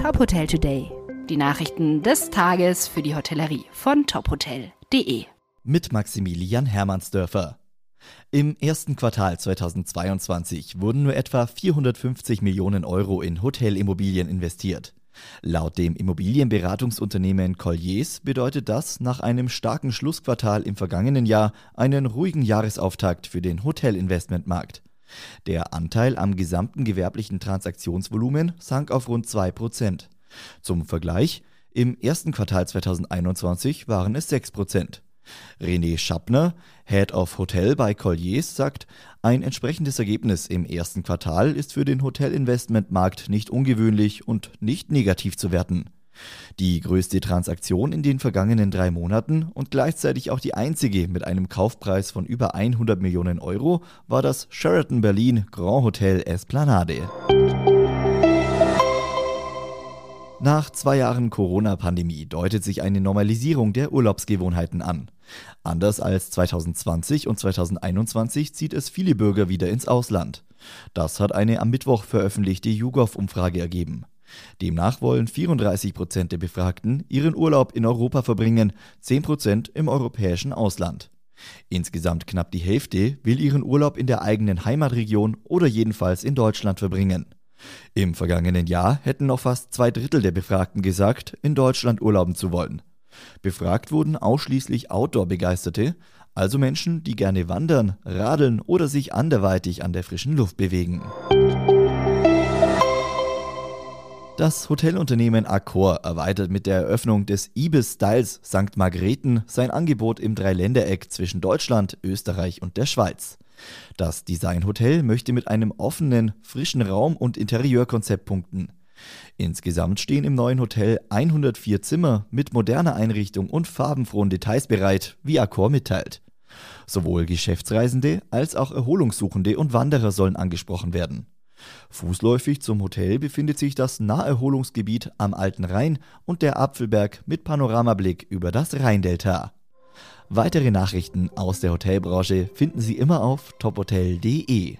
Top Hotel Today. Die Nachrichten des Tages für die Hotellerie von tophotel.de. Mit Maximilian Hermannsdörfer. Im ersten Quartal 2022 wurden nur etwa 450 Millionen Euro in Hotelimmobilien investiert. Laut dem Immobilienberatungsunternehmen Colliers bedeutet das nach einem starken Schlussquartal im vergangenen Jahr einen ruhigen Jahresauftakt für den Hotelinvestmentmarkt. Der Anteil am gesamten gewerblichen Transaktionsvolumen sank auf rund 2 Prozent. Zum Vergleich, im ersten Quartal 2021 waren es 6 Prozent. René Schappner, Head of Hotel bei Colliers, sagt, ein entsprechendes Ergebnis im ersten Quartal ist für den Hotelinvestmentmarkt nicht ungewöhnlich und nicht negativ zu werten. Die größte Transaktion in den vergangenen drei Monaten und gleichzeitig auch die einzige mit einem Kaufpreis von über 100 Millionen Euro war das Sheraton Berlin Grand Hotel Esplanade. Nach zwei Jahren Corona-Pandemie deutet sich eine Normalisierung der Urlaubsgewohnheiten an. Anders als 2020 und 2021 zieht es viele Bürger wieder ins Ausland. Das hat eine am Mittwoch veröffentlichte YouGov-Umfrage ergeben. Demnach wollen 34 Prozent der Befragten ihren Urlaub in Europa verbringen, 10 Prozent im europäischen Ausland. Insgesamt knapp die Hälfte will ihren Urlaub in der eigenen Heimatregion oder jedenfalls in Deutschland verbringen. Im vergangenen Jahr hätten noch fast zwei Drittel der Befragten gesagt, in Deutschland urlauben zu wollen. Befragt wurden ausschließlich Outdoor-Begeisterte, also Menschen, die gerne wandern, radeln oder sich anderweitig an der frischen Luft bewegen. Das Hotelunternehmen Accor erweitert mit der Eröffnung des Ibis Styles St. Margrethen sein Angebot im Dreiländereck zwischen Deutschland, Österreich und der Schweiz. Das Designhotel möchte mit einem offenen, frischen Raum und Interieurkonzept punkten. Insgesamt stehen im neuen Hotel 104 Zimmer mit moderner Einrichtung und farbenfrohen Details bereit, wie Accor mitteilt. Sowohl Geschäftsreisende als auch Erholungssuchende und Wanderer sollen angesprochen werden. Fußläufig zum Hotel befindet sich das Naherholungsgebiet am Alten Rhein und der Apfelberg mit Panoramablick über das Rheindelta. Weitere Nachrichten aus der Hotelbranche finden Sie immer auf tophotel.de.